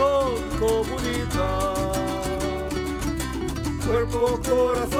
Corazón, comunidad. Cuerpo, corazón,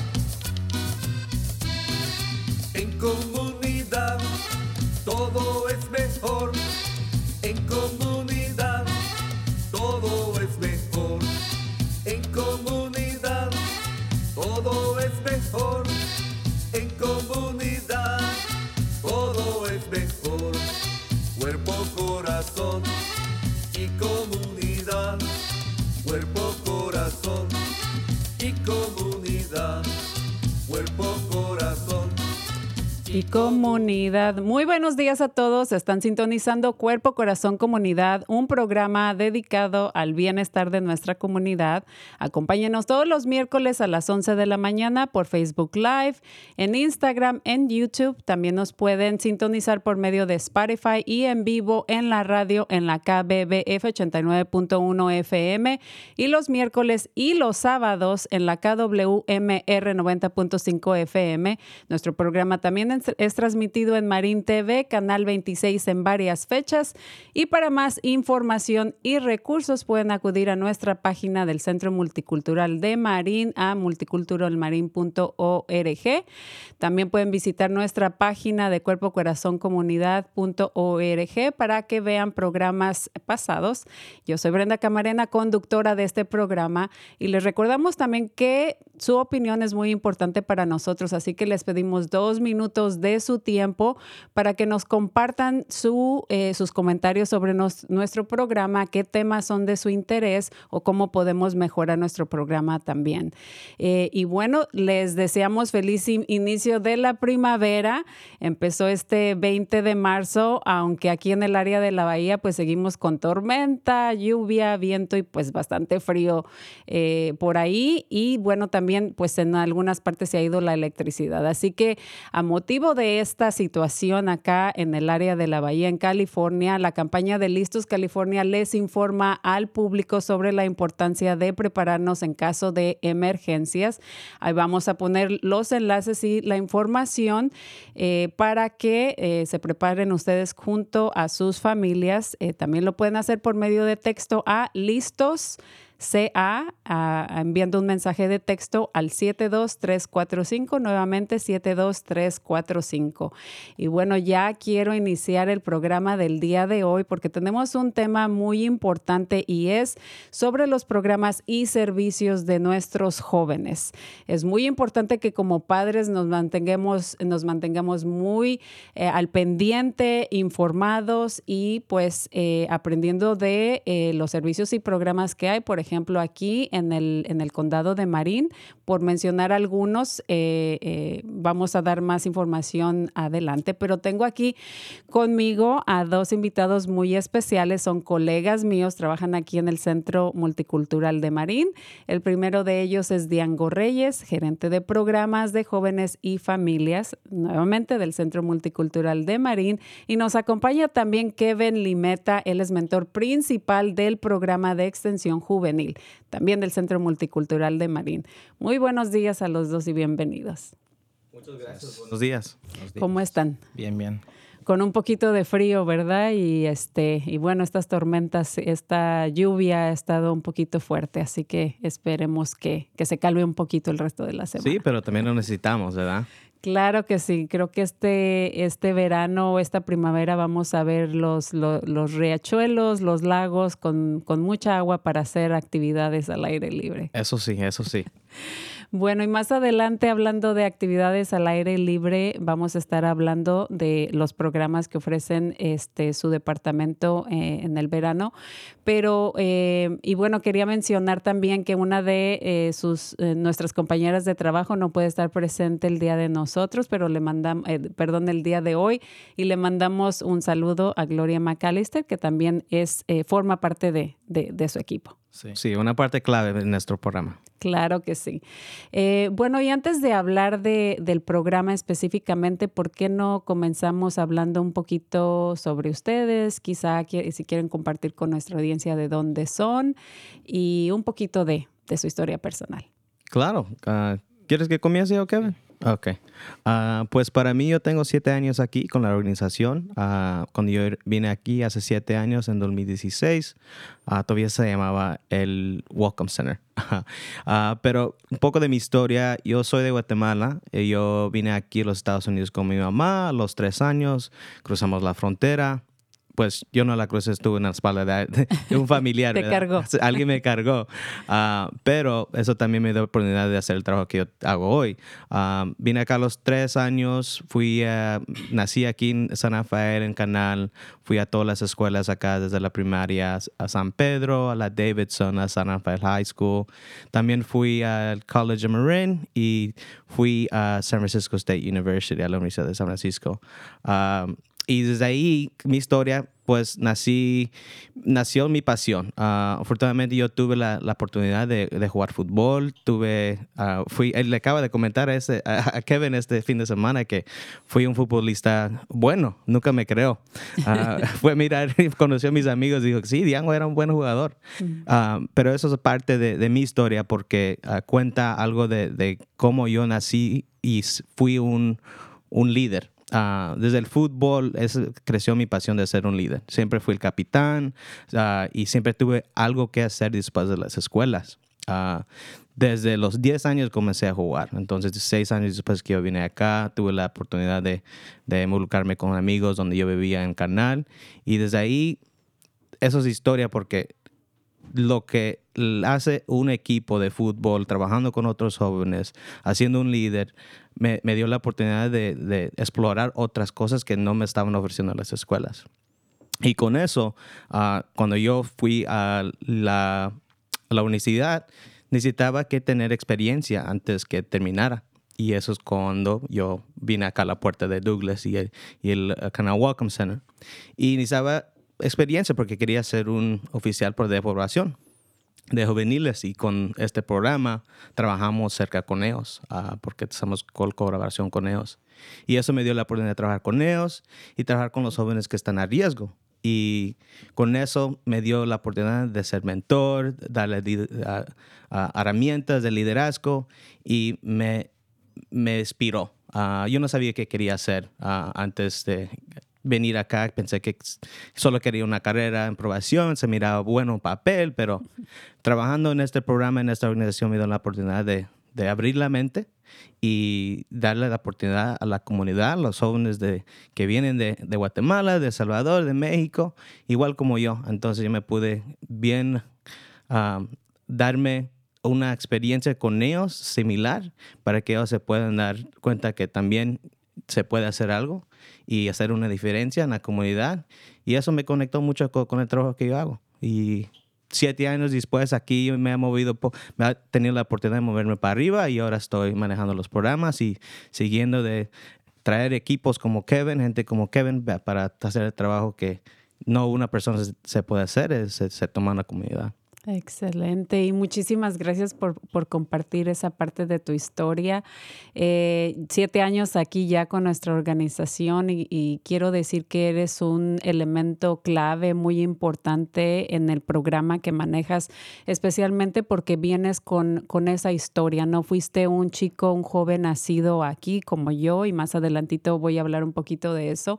Comunidad. Muy buenos días a todos. Están sintonizando Cuerpo, Corazón, Comunidad, un programa dedicado al bienestar de nuestra comunidad. Acompáñenos todos los miércoles a las 11 de la mañana por Facebook Live, en Instagram, en YouTube. También nos pueden sintonizar por medio de Spotify y en vivo en la radio en la KBBF 89.1 FM y los miércoles y los sábados en la KWMR 90.5 FM. Nuestro programa también es, es transmitido en Marín TV, Canal 26 en varias fechas. Y para más información y recursos pueden acudir a nuestra página del Centro Multicultural de Marín a multiculturalmarin.org. También pueden visitar nuestra página de cuerpo corazón comunidad.org para que vean programas pasados. Yo soy Brenda Camarena, conductora de este programa y les recordamos también que su opinión es muy importante para nosotros, así que les pedimos dos minutos de su tiempo para que nos compartan su, eh, sus comentarios sobre nos- nuestro programa, qué temas son de su interés o cómo podemos mejorar nuestro programa también. Eh, y bueno, les deseamos feliz in- inicio de la primavera. Empezó este 20 de marzo, aunque aquí en el área de la bahía pues seguimos con tormenta, lluvia, viento y pues bastante frío eh, por ahí. Y bueno, también pues en algunas partes se ha ido la electricidad. Así que a motivo de esta situación acá en el área de la bahía en California, la campaña de Listos California les informa al público sobre la importancia de prepararnos en caso de emergencias. Ahí vamos a poner los enlaces y la información eh, para que eh, se preparen ustedes junto a sus familias. Eh, también lo pueden hacer por medio de texto a listos. CA enviando un mensaje de texto al 72345, nuevamente 72345. Y bueno, ya quiero iniciar el programa del día de hoy porque tenemos un tema muy importante y es sobre los programas y servicios de nuestros jóvenes. Es muy importante que como padres nos mantengamos, nos mantengamos muy eh, al pendiente, informados y pues eh, aprendiendo de eh, los servicios y programas que hay, por ejemplo, aquí en el, en el condado de Marín, por mencionar algunos, eh, eh, vamos a dar más información adelante, pero tengo aquí conmigo a dos invitados muy especiales, son colegas míos, trabajan aquí en el Centro Multicultural de Marín. El primero de ellos es Diango Reyes, gerente de programas de jóvenes y familias, nuevamente del Centro Multicultural de Marín, y nos acompaña también Kevin Limeta, él es mentor principal del programa de extensión juvenil, también del Centro Multicultural de Marín. Muy buenos días a los dos y bienvenidos. Muchas gracias. Buenos días. Buenos días. ¿Cómo están? Bien, bien. con un poquito de frío, ¿verdad? Y este, y bueno, estas tormentas, esta lluvia ha estado un poquito fuerte, así que esperemos que, que se calme un poquito el resto de la semana. Sí, pero también lo necesitamos, ¿verdad? Claro que sí, creo que este, este verano o esta primavera vamos a ver los, los, los riachuelos, los lagos con, con mucha agua para hacer actividades al aire libre. Eso sí, eso sí. Bueno, y más adelante hablando de actividades al aire libre, vamos a estar hablando de los programas que ofrecen este su departamento eh, en el verano. Pero, eh, y bueno, quería mencionar también que una de eh, sus eh, nuestras compañeras de trabajo no puede estar presente el día de nosotros, pero le mandamos, perdón, el día de hoy, y le mandamos un saludo a Gloria McAllister, que también es, forma parte de, de su equipo. Sí. una parte clave de nuestro programa. Claro que sí. Eh, bueno, y antes de hablar de, del programa específicamente, ¿por qué no comenzamos hablando un poquito sobre ustedes? Quizá qui- si quieren compartir con nuestra audiencia de dónde son y un poquito de, de su historia personal. Claro. ah, ¿Quieres que comience yo, Kevin? Ok. Ah, pues para mí, yo tengo siete años aquí con la organización. Ah, cuando yo vine aquí hace siete años, en 2016, ah, todavía se llamaba el Welcome Center. Pero un poco de mi historia. Yo soy de Guatemala. y yo vine aquí a los Estados Unidos con mi mamá a los tres años. Cruzamos la frontera. Pues yo no la crucé, estuve en la espalda de, de un familiar. Te cargó. Alguien me cargó. Ah, pero eso también me dio oportunidad de hacer el trabajo que yo hago hoy. Ah, vine acá a los tres años, fui a- nací aquí en San Rafael, en Canal, fui a todas las escuelas acá, desde la primaria a San Pedro, a la Davidson, a San Rafael High School. También fui al College of Marin y fui a San Francisco State University, a la Universidad de San Francisco. Ah, y desde ahí, mi historia, pues nací, nació mi pasión. Ah, afortunadamente yo tuve la, la oportunidad de, de jugar fútbol. Tuve, ah, fui, él le acaba de comentar a, ese, a, Kevin este fin de semana que fui un futbolista bueno, nunca me creó. Ah, fue mirar, conoció a mis amigos y dijo, sí, Diango era un buen jugador. Ah, pero eso es parte de, de mi historia porque cuenta algo de, de cómo yo nací y fui un, un líder. Ah, desde el fútbol es- creció mi pasión de ser un líder. Siempre fui el capitán ah, y siempre tuve algo que hacer después de las escuelas. Ah, desde los 10 años comencé a jugar. Entonces, 6 años después que yo vine acá, tuve la oportunidad de, de involucrarme con amigos donde yo vivía en Canal. Y desde ahí, eso es historia porque lo que hace un equipo de fútbol, trabajando con otros jóvenes, haciendo un líder, me, dio la oportunidad de, explorar otras cosas que no me estaban ofreciendo las escuelas. Y con eso, ah, cuando yo fui a la, universidad, necesitaba que tener experiencia antes que terminara. Y eso es cuando yo vine acá a la puerta de Douglas y el, y el Canal Welcome Center. Y necesitaba experiencia porque quería ser un oficial por de población de juveniles y con este programa trabajamos cerca con ellos ah, porque estamos con colaboración con ellos. Y eso me dio la oportunidad de trabajar con ellos y trabajar con los jóvenes que están a riesgo. Y con eso me dio la oportunidad de ser mentor, darle herramientas de liderazgo y me, me inspiró. Ah, yo no sabía qué quería hacer ah, antes de venir acá. Pensé que solo quería una carrera en probación, se miraba bueno en papel, pero trabajando en este programa, en esta organización, me dio la oportunidad de, de abrir la mente y darle la oportunidad a la comunidad, los jóvenes de, que vienen de, de Guatemala, de El Salvador, de México, igual como yo. Entonces yo me pude bien darme una experiencia con ellos similar para que ellos se puedan dar cuenta que también se puede hacer algo y hacer una diferencia en la comunidad. Y eso me conectó mucho co- con, el trabajo que yo hago. Y siete años después aquí me ha movido, me ha tenido la oportunidad de moverme para arriba y ahora estoy manejando los programas y siguiendo de traer equipos como Kevin, gente como Kevin pa- para hacer el trabajo que no una persona se- puede hacer, es, se, se toma una comunidad. Excelente y muchísimas gracias por, por, compartir esa parte de tu historia. Eh, siete años aquí ya con nuestra organización y, y, quiero decir que eres un elemento clave muy importante en el programa que manejas, especialmente porque vienes con, con esa historia. No fuiste un chico, un joven nacido aquí como yo y más adelantito voy a hablar un poquito de eso.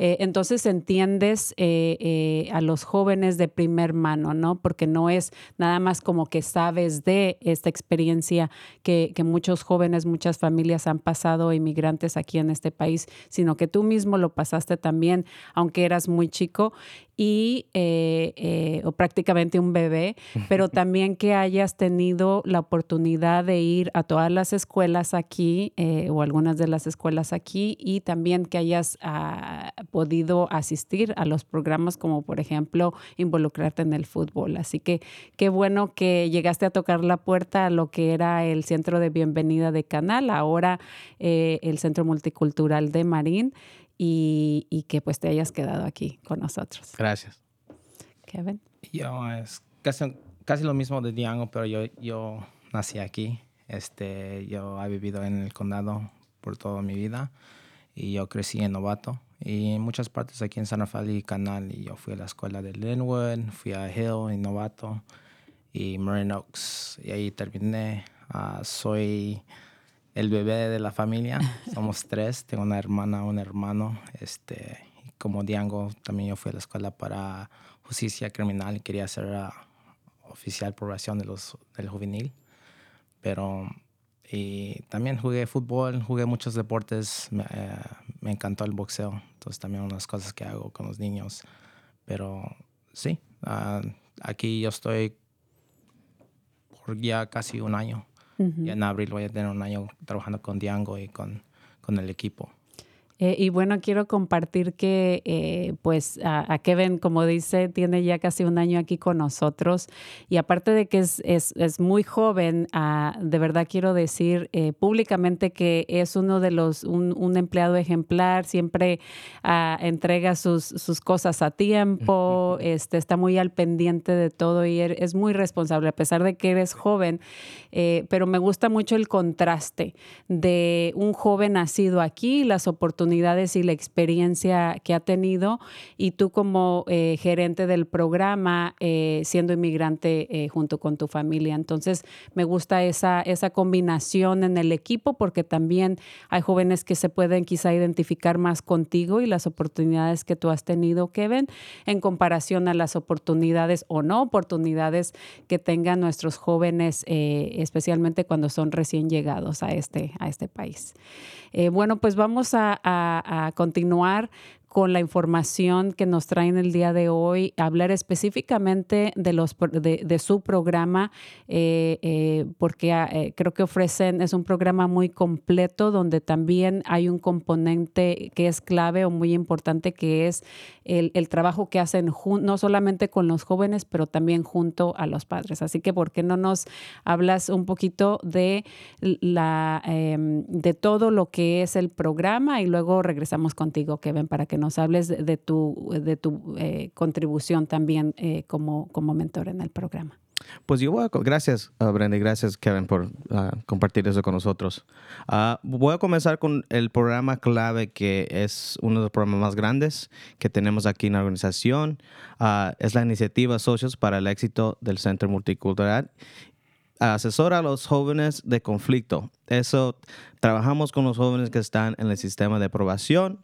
Eh, entonces entiendes eh, eh, a los jóvenes de primer mano, ¿no? Porque no es nada más como que sabes de esta experiencia que, que muchos jóvenes, muchas familias han pasado, inmigrantes aquí en este país, sino que tú mismo lo pasaste también, aunque eras muy chico y eh, eh, o prácticamente un bebé, pero también que hayas tenido la oportunidad de ir a todas las escuelas aquí eh, o algunas de las escuelas aquí y también que hayas ah, podido asistir a los programas como por ejemplo involucrarte en el fútbol. Así que qué bueno que llegaste a tocar la puerta a lo que era el centro de bienvenida de Canal, ahora el centro multicultural de Marín y, que pues te hayas quedado aquí con nosotros. Gracias. Kevin. Yo es casi, casi lo mismo de Diango, pero yo, yo nací aquí. Este, yo he vivido en el condado por toda mi vida y yo crecí en Novato y en muchas partes aquí en San Rafael y Canal. Y yo fui a la escuela de Linwood, fui a Hill en Novato y Marin Oaks y ahí terminé. Uh, soy el bebé de la familia. Somos tres. Tengo una hermana, un hermano. Este, como Diango, también yo fui a la escuela para justicia criminal y quería ser uh, oficial población de los, del juvenil. Pero y también jugué fútbol, jugué muchos deportes. Me, eh, encantó el boxeo. Entonces también unas cosas que hago con los niños. Pero sí, uh, aquí yo estoy por ya casi un año. Y en abril voy a tener un año trabajando con Diango y con, con el equipo. Eh, y bueno, quiero compartir que eh, pues a, Kevin, como dice, tiene ya casi un año aquí con nosotros. Y aparte de que es, es, es muy joven, uh, de verdad quiero decir eh, públicamente que es uno de los, un, un empleado ejemplar, siempre uh, entrega sus, sus, cosas a tiempo, este, está muy al pendiente de todo y er, es muy responsable, a pesar de que eres joven, pero me gusta mucho el contraste de un joven nacido aquí, las oportunidades y la experiencia que ha tenido y tú como eh, gerente del programa eh, siendo inmigrante eh, junto con tu familia. Entonces me gusta esa, esa combinación en el equipo porque también hay jóvenes que se pueden quizá identificar más contigo y las oportunidades que tú has tenido, Kevin, en comparación a las oportunidades o no oportunidades que tengan nuestros jóvenes, especialmente cuando son recién llegados a este, a este país. bueno, pues vamos a, continuar con la información que nos traen el día de hoy, hablar específicamente de, su programa, eh, eh, porque ah, eh, creo que ofrecen, es un programa muy completo donde también hay un componente que es clave o muy importante, que es el, el trabajo que hacen no solamente con los jóvenes, pero también junto a los padres. Así que, ¿por qué no nos hablas un poquito de, la, em, de todo lo que es el programa y luego regresamos contigo, Kevin, para que nos hables de, tu, de tu eh, contribución también eh, como, como mentor en el programa. Pues yo voy a, gracias uh, Brenda y gracias Kevin por ah, compartir eso con nosotros. Ah, voy a comenzar con el programa clave que es uno de los programas más grandes que tenemos aquí en la organización. es la iniciativa Socios para el éxito del Centro Multicultural asesora a los jóvenes de conflicto. Eso, trabajamos con los jóvenes que están en el sistema de aprobación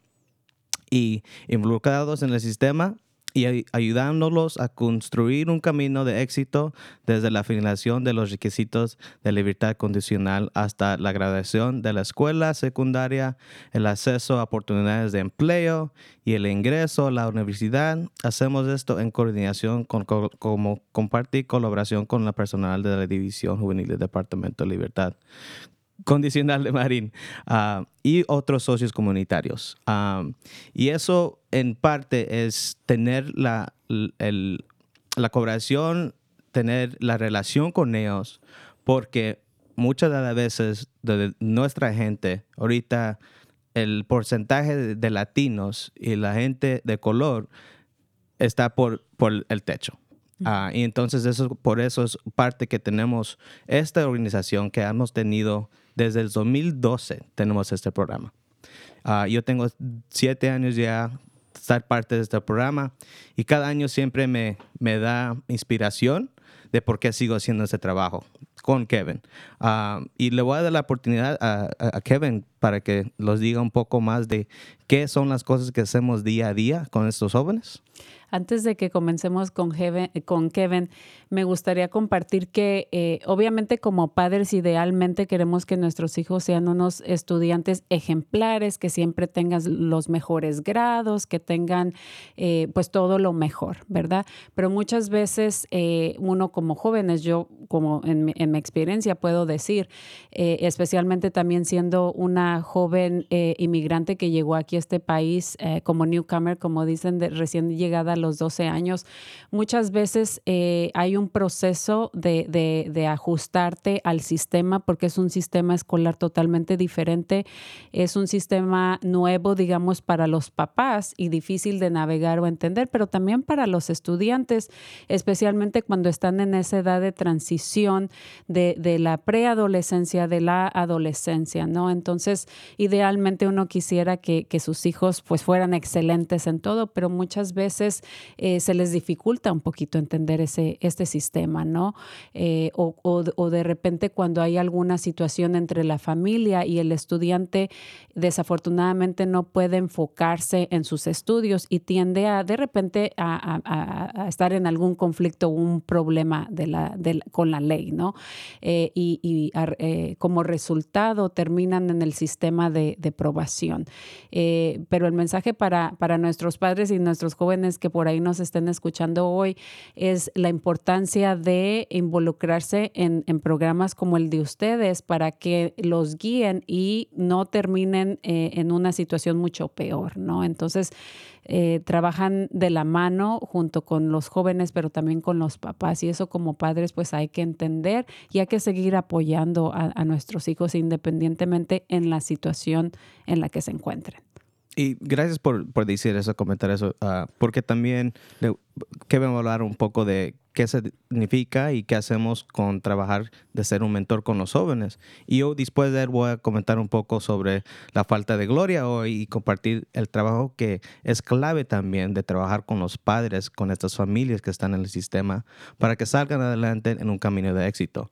y involucrados en el sistema y ayudándolos a construir un camino de éxito desde la finalización de los requisitos de libertad condicional hasta la graduación de la escuela secundaria, el acceso a oportunidades de empleo y el ingreso a la universidad. Hacemos esto en coordinación con como compartir colaboración con la personal de la División Juvenil del Departamento de Libertad condicional de Marín ah, y otros socios comunitarios. Ah, y eso en parte es tener la, la cooperación, tener la relación con ellos, porque muchas de las veces de nuestra gente, ahorita el porcentaje de, latinos y la gente de color está por, por el techo. Ah, y entonces eso, por eso es parte que tenemos esta organización que hemos tenido desde el 2012, tenemos este programa. Ah, yo tengo siete años ya estar parte de este programa y cada año siempre me, me da inspiración de por qué sigo haciendo este trabajo con Kevin. Ah, y le voy a dar la oportunidad a, a, Kevin para que los diga un poco más de qué son las cosas que hacemos día a día con estos jóvenes. Antes de que comencemos con, con Kevin, me gustaría compartir que eh, obviamente como padres idealmente queremos que nuestros hijos sean unos estudiantes ejemplares, que siempre tengan los mejores grados, que tengan eh, pues todo lo mejor, ¿verdad? Pero muchas veces eh, uno como jóvenes, yo como en mi, experiencia puedo decir, especialmente también siendo una joven inmigrante que llegó aquí a este país como newcomer, como dicen, recién llegada los 12 años, muchas veces eh, hay un proceso de, de, ajustarte al sistema porque es un sistema escolar totalmente diferente, es un sistema nuevo, digamos, para los papás y difícil de navegar o entender, pero también para los estudiantes, especialmente cuando están en esa edad de transición de, de la preadolescencia, de la adolescencia, ¿no? Entonces, idealmente uno quisiera que, que sus hijos pues fueran excelentes en todo, pero muchas veces eh, se les dificulta un poquito entender ese, este sistema, ¿no? Eh, o, o, de repente cuando hay alguna situación entre la familia y el estudiante, desafortunadamente no puede enfocarse en sus estudios y tiende a de repente a, a, estar en algún conflicto o un problema de la, con la ley, ¿no? Eh, y, y como resultado terminan en el sistema de, de probación. pero el mensaje para, para nuestros padres y nuestros jóvenes que por ahí nos estén escuchando hoy es la importancia de involucrarse en, programas como el de ustedes para que los guíen y no terminen eh, en una situación mucho peor, ¿no? Entonces, eh, trabajan de la mano junto con los jóvenes, pero también con los papás. Y eso como padres, pues hay que entender y hay que seguir apoyando a nuestros hijos independientemente en la situación en la que se encuentren. Y gracias por, por decir eso, comentar eso, ah, porque también Kevin va a hablar un poco de qué significa y qué hacemos con trabajar de ser un mentor con los jóvenes. Y yo después de él voy a comentar un poco sobre la falta de gloria hoy y compartir el trabajo que es clave también de trabajar con los padres, con estas familias que están en el sistema, para que salgan adelante en un camino de éxito.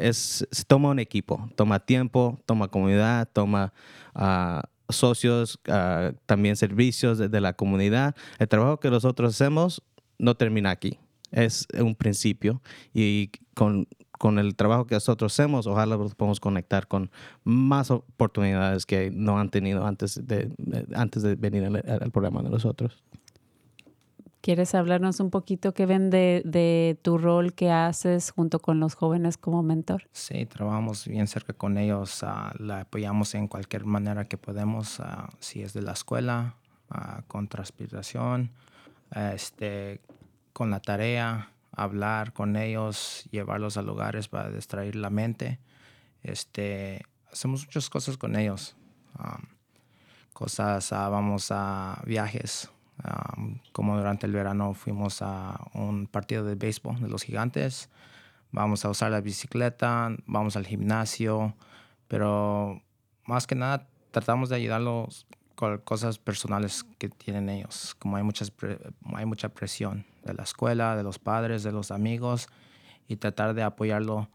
Es, toma un equipo, toma tiempo, toma comunidad, toma... Uh, socios, ah, también servicios de, la comunidad. El trabajo que nosotros hacemos no termina aquí, es un principio y con, con el trabajo que nosotros hacemos, ojalá podamos conectar con más oportunidades que no han tenido antes de, antes de venir al programa de nosotros. ¿Quieres hablarnos un poquito, Kevin, de, de tu rol que haces junto con los jóvenes como mentor? Sí, trabajamos bien cerca con ellos, uh, la apoyamos en cualquier manera que podemos, uh, si es de la escuela, uh, con transpiración, este, con la tarea, hablar con ellos, llevarlos a lugares para distraer la mente. Este, hacemos muchas cosas con ellos. Cosas, vamos a viajes como durante el verano fuimos a un partido de béisbol de los gigantes, vamos a usar la bicicleta, vamos al gimnasio, pero más que nada tratamos de ayudarlos con cosas personales que tienen ellos, como hay, muchas hay mucha presión de la escuela, de los padres, de los amigos, y tratar de apoyarlo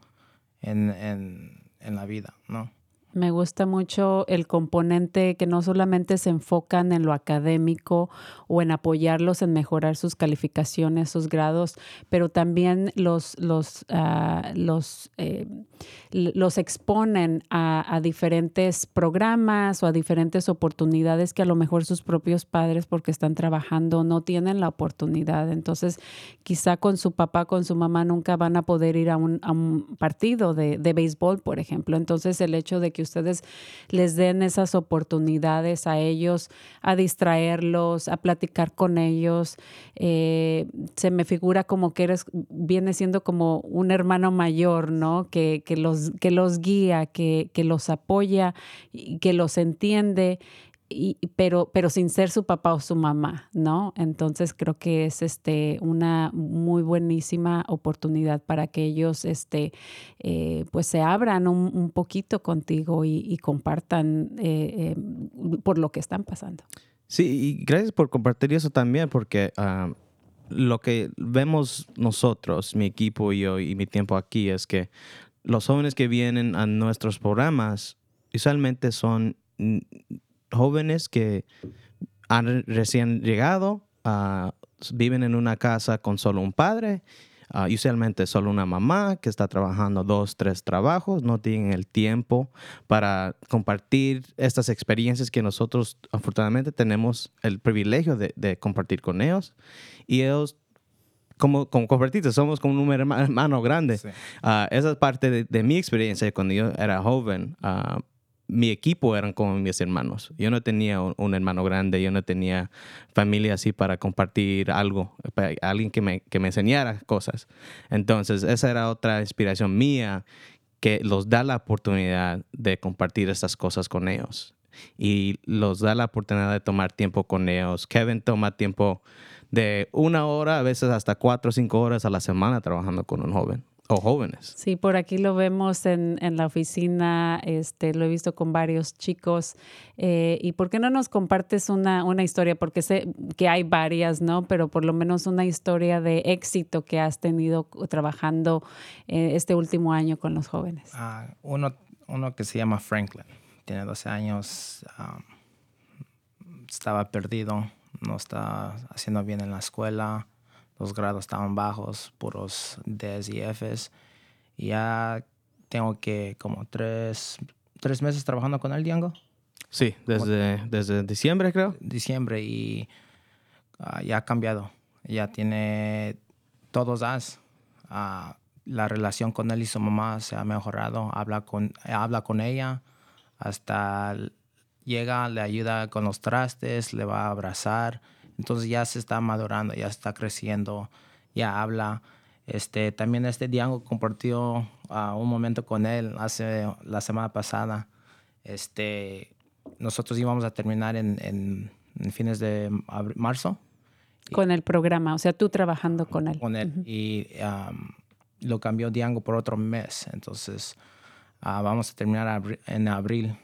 en, en, en la vida, ¿no? Me gusta mucho el componente que no solamente se enfocan en lo académico o en apoyarlos en mejorar sus calificaciones, sus grados, pero también los, los, ah, los, eh, los exponen a, diferentes programas o a diferentes oportunidades que a lo mejor sus propios padres, porque están trabajando, no tienen la oportunidad. Entonces, quizá con su papá, con su mamá, nunca van a poder ir a un, a un partido de, de béisbol, por ejemplo. Entonces, el hecho de que ustedes les den esas oportunidades a ellos, a distraerlos, a platicar con ellos. Eh, se me figura como que eres, viene siendo como un hermano mayor, ¿no? Que, que los, que los guía, que, que los apoya, que los entiende y, pero, pero sin ser su papá o su mamá, ¿no? Entonces creo que es este, una muy buenísima oportunidad para que ellos este, eh, pues se abran un, poquito contigo y, compartan eh, eh, por lo que están pasando. Sí, y gracias por compartir eso también, porque ah, lo que vemos nosotros, mi equipo y yo y mi tiempo aquí, es que los jóvenes que vienen a nuestros programas usualmente son jóvenes que han recién llegado, uh, viven en una casa con solo un padre, uh, usualmente solo una mamá que está trabajando dos, tres trabajos, no tienen el tiempo para compartir estas experiencias que nosotros afortunadamente tenemos el privilegio de, de compartir con ellos. Y ellos como, como compartiste, somos como un hermano grande. Uh, esa es parte de, de, mi experiencia cuando yo era joven. Uh, mi equipo eran como mis hermanos. Yo no tenía un, hermano grande, yo no tenía familia así para compartir algo, alguien que me, que me enseñara cosas. Entonces, esa era otra inspiración mía que los da la oportunidad de compartir estas cosas con ellos y los da la oportunidad de tomar tiempo con ellos. Kevin toma tiempo de una hora, a veces hasta cuatro o cinco horas a la semana trabajando con un joven o jóvenes. Sí, por aquí lo vemos en, en, la oficina, este, lo he visto con varios chicos. Eh, ¿Y por qué no nos compartes una, una, historia? Porque sé que hay varias, ¿no? Pero por lo menos una historia de éxito que has tenido trabajando eh, este último año con los jóvenes. Ah, uno, uno que se llama Franklin, tiene 12 años, estaba perdido, no está haciendo bien en la escuela los grados estaban bajos, puros Ds y Fs. Y ya tengo que como tres, tres meses trabajando con el Diango. Sí, desde, desde diciembre creo. Diciembre y ah, ya ha cambiado. Ya tiene todos As. Uh, la relación con él y su mamá se ha mejorado. Habla con, habla con ella. Hasta llega, le ayuda con los trastes, le va a abrazar entonces ya se está madurando, ya está creciendo, ya habla. Este, también este Diango compartió uh, un momento con él hace la semana pasada. Este, nosotros íbamos a terminar en, en, fines de marzo. Con el programa, o sea, tú trabajando con él. Con él. Y um, lo cambió Diango por otro mes. Entonces, uh, vamos a terminar en abril,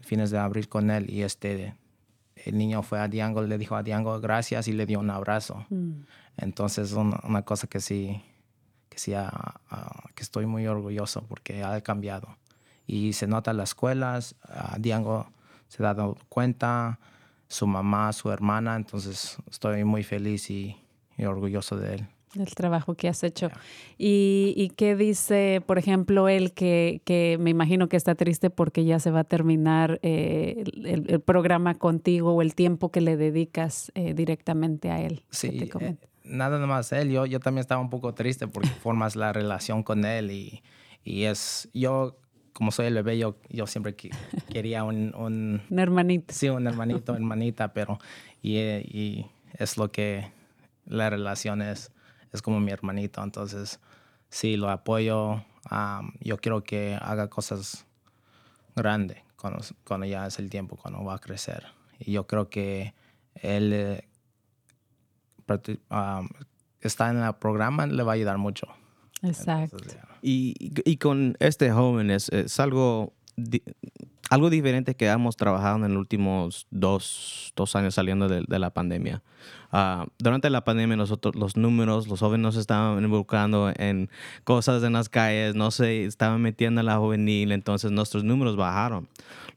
fines de abril con él. Y este, el niño fue a Diango, le dijo a Diango gracias y le dio un abrazo. Mm. Entonces, una, una, cosa que sí, que sí, que estoy muy orgulloso porque ha cambiado. Y se nota en las escuelas, Diango se ha dado cuenta, su mamá, su hermana, entonces estoy muy feliz y orgulloso de él el trabajo que has hecho. ¿Y, qué dice, por ejemplo, él que, que, me imagino que está triste porque ya se va a terminar eh, el, programa contigo o el tiempo que le dedicas eh, directamente a él? Sí, eh, nada más él. Yo, yo también estaba un poco triste porque formas la relación con él y, y, es, yo como soy el bebé, yo, yo siempre quería un, un... un hermanito. Sí, un hermanito, hermanita, pero y, y es lo que la relación es es como mi hermanito, entonces sí, lo apoyo. yo quiero que haga cosas grandes cuando, cuando, ya es el tiempo, cuando va a crecer. Y yo creo que él eh, está en el programa, le va a ayudar mucho. Exacto. y, y, con este joven es, es algo algo diferente que hemos trabajado en los últimos dos, dos años saliendo de, de la pandemia. Uh, durante la pandemia nosotros los números, los jóvenes se estaban involucrando en cosas en las calles, no se estaban metiendo en la juvenil, entonces nuestros números bajaron.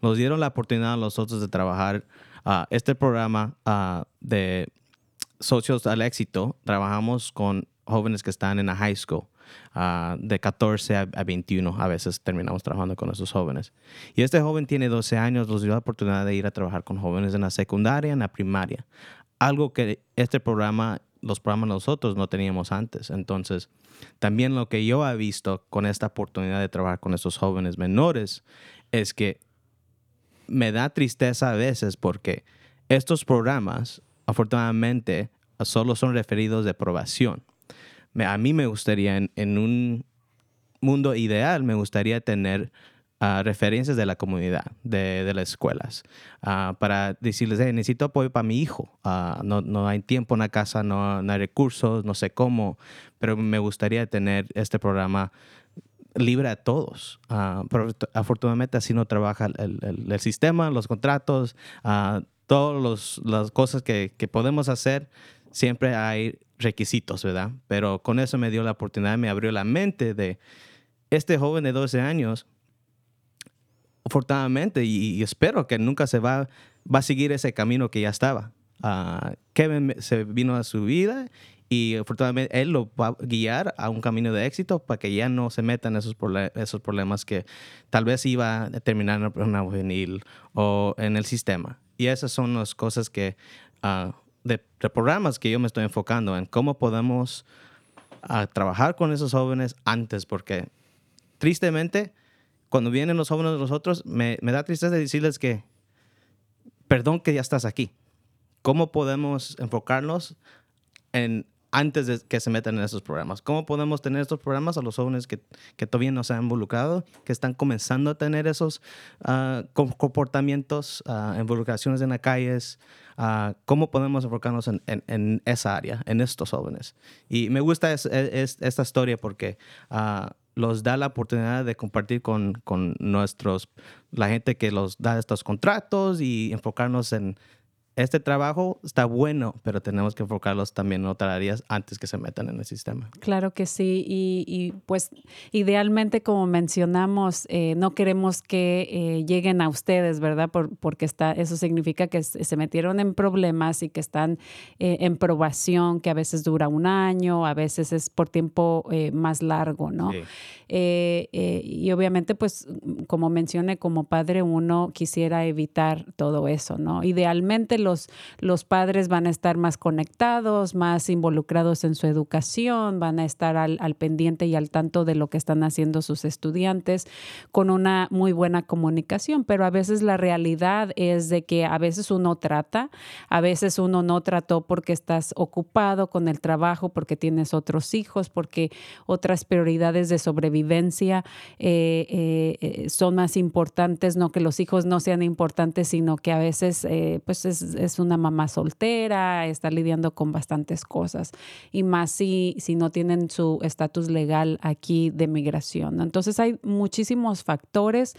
Nos dieron la oportunidad a nosotros de trabajar uh, este programa uh, de socios al éxito. Trabajamos con jóvenes que están en la high school. Ah, de 14 a, 21. A veces terminamos trabajando con esos jóvenes. Y este joven tiene 12 años, nos dio la oportunidad de ir a trabajar con jóvenes en la secundaria, en la primaria. Algo que este programa, los programas nosotros no teníamos antes. Entonces, también lo que yo he visto con esta oportunidad de trabajar con estos jóvenes menores es que me da tristeza a veces porque estos programas, afortunadamente, solo son referidos de aprobación a mí me gustaría, en, un mundo ideal, me gustaría tener referencias de la comunidad, de, de las escuelas, ah, para decirles, "Hey, necesito apoyo para mi hijo. Ah, no, no hay tiempo en la casa, no, no hay recursos, no sé cómo, pero me gustaría tener este programa libre a todos. Ah, afortunadamente así no trabaja el, el- sistema, los contratos, todas las cosas que, que podemos hacer, siempre hay requisitos, ¿verdad? Pero con eso me dio la oportunidad, me abrió la mente de este joven de 12 años, afortunadamente, y, y espero que nunca se va, va a seguir ese camino que ya estaba. Ah, Kevin se vino a su vida y afortunadamente él lo va a guiar a un camino de éxito para que ya no se metan esos, esos problemas que tal vez iba a terminar en una juvenil o en el sistema. Y esas son las cosas que, ah, de, de programas que yo me estoy enfocando en cómo podemos ah, trabajar con esos jóvenes antes, porque tristemente, cuando vienen los jóvenes de nosotros, me, me da tristeza decirles que, perdón que ya estás aquí. ¿Cómo podemos enfocarnos en antes de que se metan en esos programas? ¿Cómo podemos tener estos programas a los jóvenes que, que todavía no se han involucrado, que están comenzando a tener esos com- comportamientos, ah, involucraciones en las calles? Ah, ¿Cómo podemos enfocarnos en, en- en esa área, en estos jóvenes? Y me gusta es- es- esta historia porque los da la oportunidad de compartir con, con nuestros, la gente que los da estos contratos y enfocarnos en este trabajo está bueno, pero tenemos que enfocarlos también en otras áreas antes que se metan en el sistema. Claro que sí, y, y, pues idealmente, como mencionamos, eh, no queremos que eh, lleguen a ustedes, ¿verdad? Por- porque está, eso significa que se metieron en problemas y que están eh, en probación, que a veces dura un año, a veces es por tiempo más largo, ¿no? Sí. Y obviamente, pues, como mencioné, como padre uno quisiera evitar todo eso, ¿no? Idealmente los, los padres van a estar más conectados, más involucrados en su educación, van a estar al, al pendiente y al tanto de lo que están haciendo sus estudiantes con una muy buena comunicación, pero a veces la realidad es de que a veces uno trata, a veces uno no trató porque estás ocupado con el trabajo, porque tienes otros hijos, porque otras prioridades de sobrevivencia eh, eh, eh, son más importantes, no que los hijos no sean importantes, sino que a veces pues es, es una mamá soltera, está lidiando con bastantes cosas y más si, si no tienen su estatus legal aquí de migración. Entonces hay muchísimos factores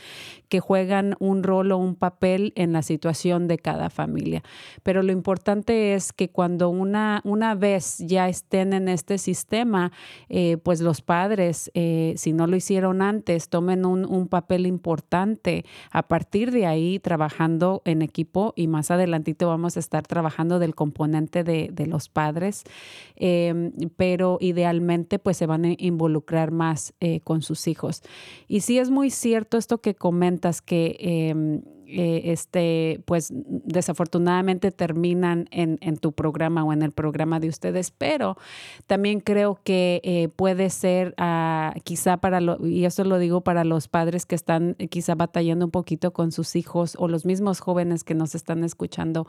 que juegan un rol o un papel en la situación de cada familia. Pero lo importante es que cuando una, una vez ya estén en este sistema, eh, pues los padres, eh, si no lo hicieron antes, tomen un, un papel importante a partir de ahí trabajando en equipo y más adelantito vamos a estar trabajando del componente de, los padres, eh, pero idealmente pues se van a involucrar más eh, con sus hijos. Y sí es muy cierto esto que comentas que... eh, este, pues desafortunadamente terminan en, en, tu programa o en el programa de ustedes, pero también creo que eh, puede ser uh, quizá para, lo, y eso lo digo para los padres que están eh, quizá batallando un poquito con sus hijos o los mismos jóvenes que nos están escuchando,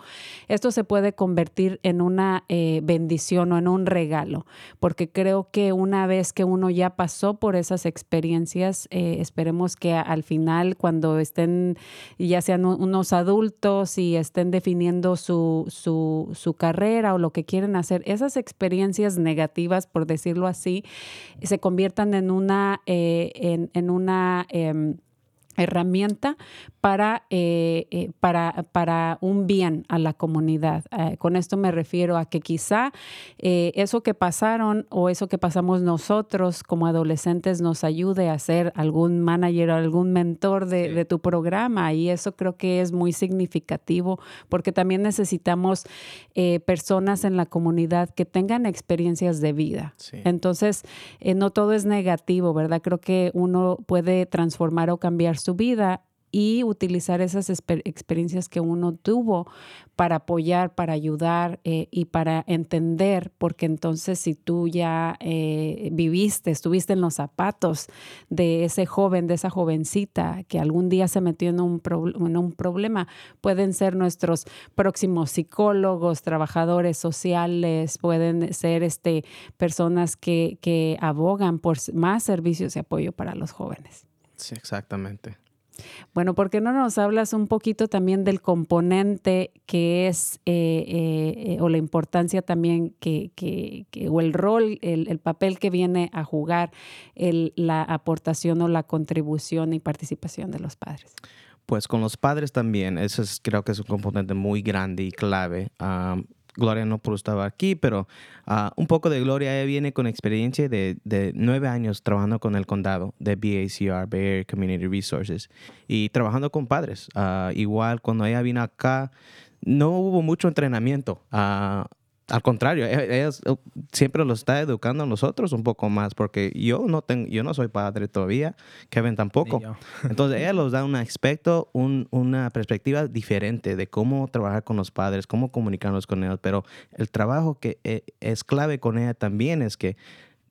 esto se puede convertir en una bendición o en un regalo, porque creo que una vez que uno ya pasó por esas experiencias, esperemos que al final cuando estén ya unos adultos y estén definiendo su, su, su, carrera o lo que quieren hacer, esas experiencias negativas, por decirlo así, se conviertan en una, eh, en, una eh, herramienta para, eh, eh, para, para un bien a la comunidad. Eh, con esto me refiero a que quizá eso que pasaron o eso que pasamos nosotros como adolescentes nos ayude a ser algún manager o algún mentor de, sí. de tu programa y eso creo que es muy significativo porque también necesitamos personas en la comunidad que tengan experiencias de vida. Sí. Entonces, no todo es negativo, ¿verdad? Creo que uno puede transformar o cambiar su vida y utilizar esas exper experiencias que uno tuvo para apoyar, para ayudar eh, y para entender, porque entonces si tú ya eh, viviste, estuviste en los zapatos de ese joven, de esa jovencita que algún día se metió en un, pro en un problema, pueden ser nuestros próximos psicólogos, trabajadores sociales, pueden ser este, personas que, que abogan por más servicios y apoyo para los jóvenes. Sí, exactamente. Bueno, ¿por qué no nos hablas un poquito también del componente que es, eh, eh, o la importancia también que, que, o el rol, el, el, papel que viene a jugar el, la aportación o la contribución y participación de los padres? Pues con los padres también, eso es, creo que es un componente muy grande y clave. Um, Gloria no pudo estar aquí, pero uh, un poco de Gloria ella viene con experiencia de, de, nueve años trabajando con el condado de BACR, Bay Area Community Resources, y trabajando con padres. Uh, igual cuando ella vino acá, no hubo mucho entrenamiento. Uh, al contrario, e-, ella siempre lo está educando a nosotros un poco más, porque yo no tengo, yo no soy padre todavía, Kevin tampoco. Entonces ella nos da un aspecto, un, una perspectiva diferente de cómo trabajar con los padres, cómo comunicarnos con ellos. Pero el trabajo que e-, es clave con ella también es que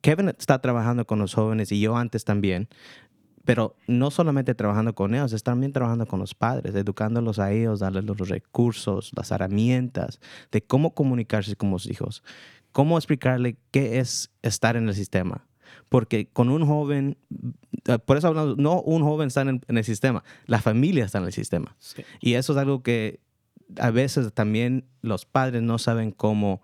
Kevin está trabajando con los jóvenes y yo antes también, pero no solamente trabajando con ellos, es también trabajando con los padres, educándolos a ellos, darles los recursos, las herramientas de cómo comunicarse con los hijos, cómo explicarle qué es estar en el sistema. Porque con un joven, eh, por eso hablamos, no un joven está en, el sistema, la familia está en el sistema. Sí. Y eso es algo que a veces también los padres no saben cómo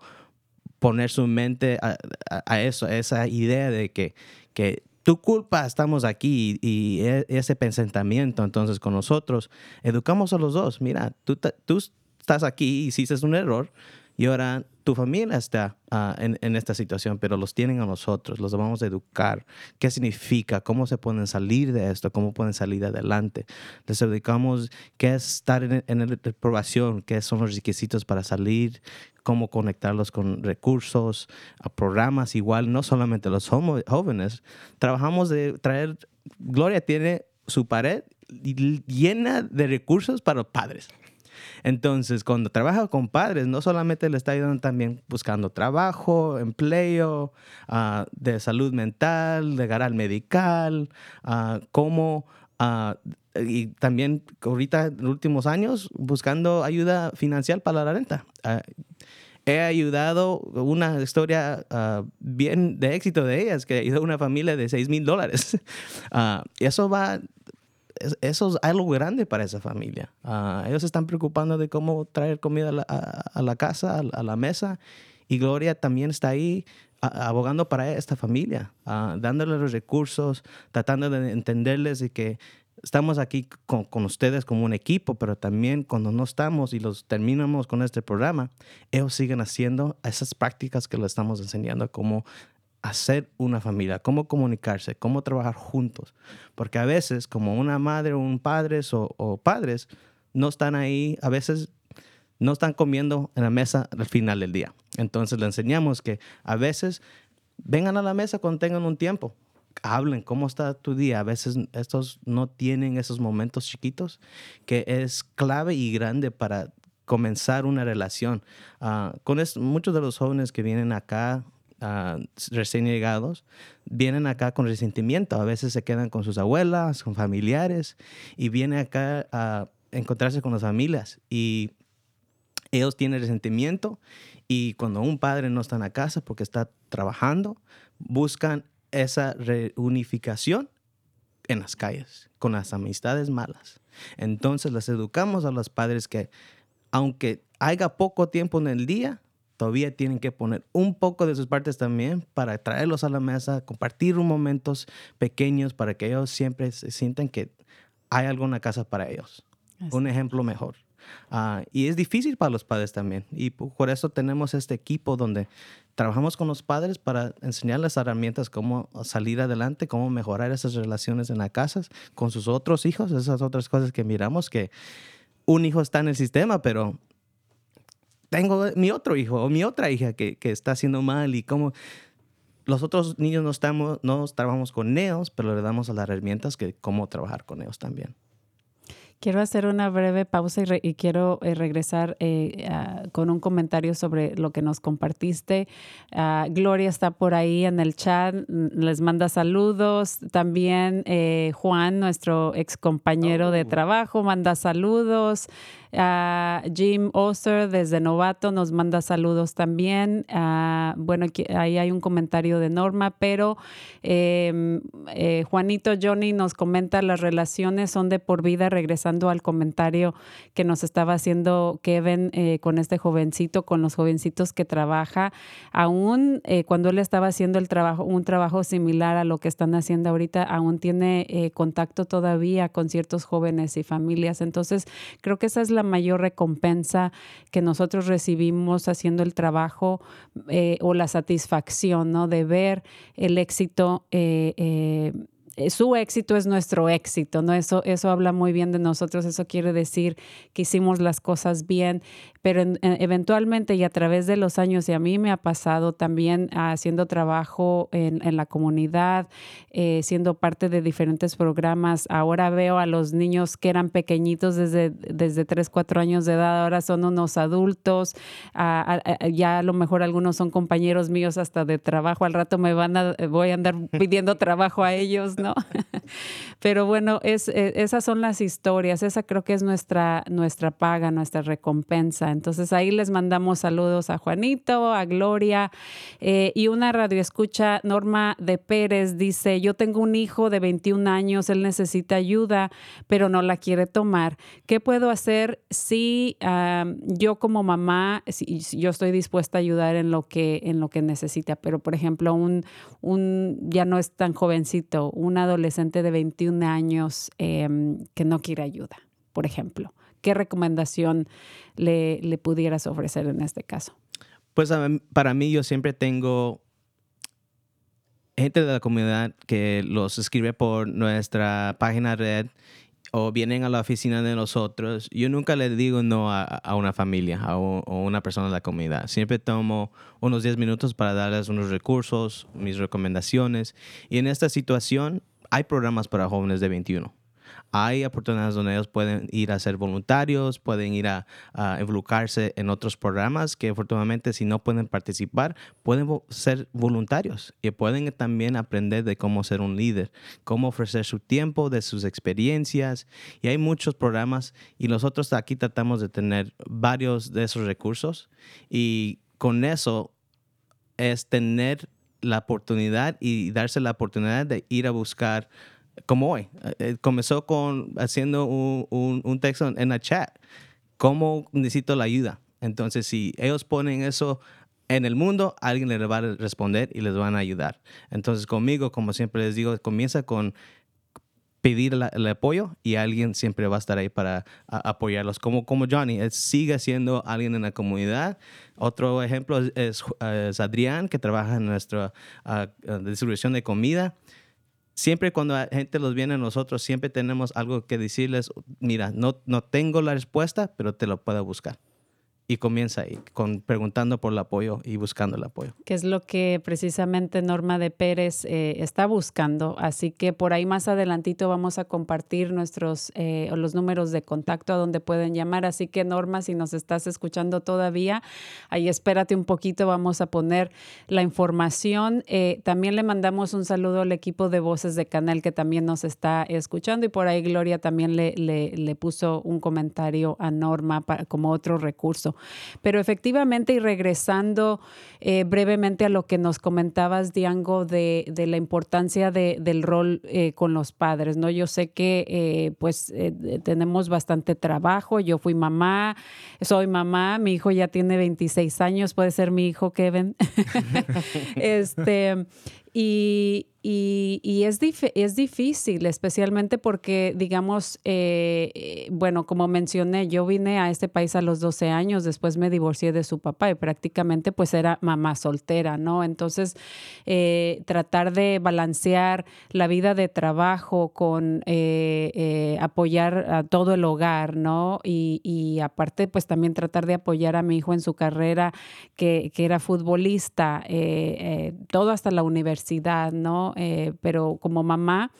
poner su mente a, a, a eso, a esa idea de que, que tu culpa estamos aquí y, e, ese pensamiento entonces con nosotros, educamos a los dos. Mira, tú, tú estás aquí, hiciste un error y ahora tu familia está uh, en, esta situación, pero los tienen a nosotros, los vamos a educar. ¿Qué significa? ¿Cómo se pueden salir de esto? ¿Cómo pueden salir adelante? Les educamos qué es estar en, en la aprobación, qué son los requisitos para salir, cómo conectarlos con recursos, programas igual, no solamente los jóvenes. Trabajamos de traer, Gloria tiene su pared llena de recursos para los padres. Entonces, cuando trabaja con padres, no solamente le está ayudando también buscando trabajo, empleo, uh, de salud mental, de garal medical, uh, cómo... Uh, y también ahorita en los últimos años buscando ayuda financiera para la renta. he ayudado una historia bien de éxito de ellas, que ayudó a una familia de 6 mil dólares. eso va eso es algo grande para esa familia. Uh, ellos están preocupando de cómo traer comida a la, casa, a, la mesa. Y Gloria también está ahí abogando para esta familia, uh, dándole los recursos, tratando de entenderles de que estamos aquí con, con, ustedes como un equipo, pero también cuando no estamos y los terminamos con este programa, ellos siguen haciendo esas prácticas que les estamos enseñando, como hacer una familia, cómo comunicarse, cómo trabajar juntos. Porque a veces, como una madre o un padre o, padres, no están ahí, a veces no están comiendo en la mesa al final del día. Entonces le enseñamos que a veces vengan a la mesa cuando tengan un tiempo. Hablen cómo está tu día. A veces estos no tienen esos momentos chiquitos que es clave y grande para comenzar una relación. Uh, con muchos de los jóvenes que vienen acá Recién llegados vienen acá con resentimiento. A veces se quedan con sus abuelas, con familiares y vienen acá a encontrarse con las familias. Y ellos tienen resentimiento y cuando un padre no está en la casa porque está trabajando, buscan esa reunificación en las calles, con las amistades malas. Entonces les educamos a los padres que aunque haya poco tiempo en el día, todavía tienen que poner un poco de sus partes también para traerlos a la mesa, compartir momentos pequeños para que ellos siempre se sientan que hay la casa para ellos. Así. Un ejemplo mejor. Uh, y es difícil para los padres también. Y por eso tenemos este equipo donde trabajamos con los padres para enseñarles herramientas cómo salir adelante, cómo mejorar esas relaciones en la casa con sus otros hijos, esas otras cosas que miramos que un hijo está en el sistema, pero tengo mi otro hijo o mi otra hija que, que está haciendo mal y cómo los otros niños no estamos, no trabajamos con ellos, pero le damos a las herramientas que cómo trabajar con ellos también. Quiero hacer una breve pausa y, re y quiero eh, regresar eh, uh, con un comentario sobre lo que nos compartiste. Uh, Gloria está por ahí en el chat, les manda saludos. También eh, Juan, nuestro ex compañero oh. de trabajo, manda saludos. Jim Oster desde Novato nos manda saludos también. Bueno, ahí hay un comentario de Norma, pero em, eh, Juanito Johnny nos comenta las relaciones son de por vida, regresando al comentario que nos estaba haciendo Kevin eh, con este jovencito, con los jovencitos que trabaja, aún eh, cuando él estaba haciendo el trabajo, un trabajo similar a lo que están haciendo ahorita, aún tiene contacto todavía con ciertos jóvenes y familias. Entonces, creo que esa es la mayor recompensa que nosotros recibimos haciendo el trabajo eh, o la satisfacción, ¿no? De ver el éxito. Eh, eh, su éxito es nuestro éxito, ¿no? Eso, eso habla muy bien de nosotros, eso quiere decir que hicimos las cosas bien pero eventualmente y a través de los años, y a mí me ha pasado también haciendo trabajo en, la comunidad, eh, siendo parte de diferentes programas, ahora veo a los niños que eran pequeñitos desde, desde 3, 4 años de edad, ahora son unos adultos, ya a lo mejor algunos son compañeros míos hasta de trabajo, al rato me van a, voy a andar pidiendo trabajo a ellos, ¿no? pero bueno, es, e, esas son las historias, esa creo que es nuestra, nuestra paga, nuestra recompensa entonces ahí les mandamos saludos a Juanito, a Gloria eh, y una radio escucha, Norma de Pérez, dice, yo tengo un hijo de 21 años, él necesita ayuda, pero no la quiere tomar. ¿Qué puedo hacer si yo como mamá, si, yo estoy dispuesta a ayudar en lo que, en lo que necesita? Pero por ejemplo, un, un ya no es tan jovencito, un adolescente de 21 años em, que no quiere ayuda, por ejemplo. ¿Qué recomendación le, le pudieras ofrecer en este caso? Pues para mí yo siempre tengo gente de la comunidad que los escribe por nuestra página red o vienen a la oficina de nosotros. Yo nunca le digo no a, una familia o a una persona de la comunidad. Siempre tomo unos 10 minutos para darles unos recursos, mis recomendaciones. Y en esta situación hay programas para jóvenes de 21 hay oportunidades donde ellos pueden ir a ser voluntarios, pueden ir a, involucrarse en otros programas que afortunadamente si no pueden participar, pueden ser voluntarios y pueden también aprender de cómo ser un líder, cómo ofrecer su tiempo, de sus experiencias. Y hay muchos programas y nosotros aquí tratamos de tener varios de esos recursos y con eso es tener la oportunidad y darse la oportunidad de ir a buscar como hoy. Eh, eh, comenzó con haciendo un, un, texto en la chat. ¿Cómo necesito la ayuda? Entonces, si ellos ponen eso en el mundo, alguien les va a responder y les van a ayudar. Entonces, conmigo, como siempre les digo, comienza con pedir el apoyo y alguien siempre va a estar ahí para apoyarlos. Como, como Johnny, sigue siendo alguien en la comunidad. Otro ejemplo es, Adrián, que trabaja en nuestra ah, distribución de comida siempre cuando la gente los viene a nosotros, siempre tenemos algo que decirles, mira, no, no tengo la respuesta, pero te lo puedo buscar y comienza ahí, con, preguntando por el apoyo y buscando el apoyo. Que es lo que precisamente Norma de Pérez eh, está buscando. Así que por ahí más adelantito vamos a compartir nuestros eh, los números de contacto a donde pueden llamar. Así que Norma, si nos estás escuchando todavía, ahí espérate un poquito, vamos a poner la información. Eh, también le mandamos un saludo al equipo de Voces de Canal que también nos está escuchando y por ahí Gloria también le, le, le puso un comentario a Norma para, como otro recurso. Pero efectivamente, y regresando eh, brevemente a lo que nos comentabas, Diango, de, de la importancia de, del rol eh, con los padres, ¿no? Yo sé que eh, pues tenemos bastante trabajo, yo fui mamá, soy mamá, mi hijo ya tiene 26 años, puede ser mi hijo Kevin. este, y, y, es, es difícil, especialmente porque, digamos, eh, eh, bueno, como mencioné, yo vine a este país a los 12 años, después me divorcié de su papá y prácticamente pues era mamá soltera, ¿no? Entonces, eh, tratar de balancear la vida de trabajo con apoyar a todo el hogar, ¿no? Y, y, aparte, pues también tratar de apoyar a mi hijo en su carrera, que, que era futbolista, todo hasta la universidad, ¿no? Eh, pero como mamá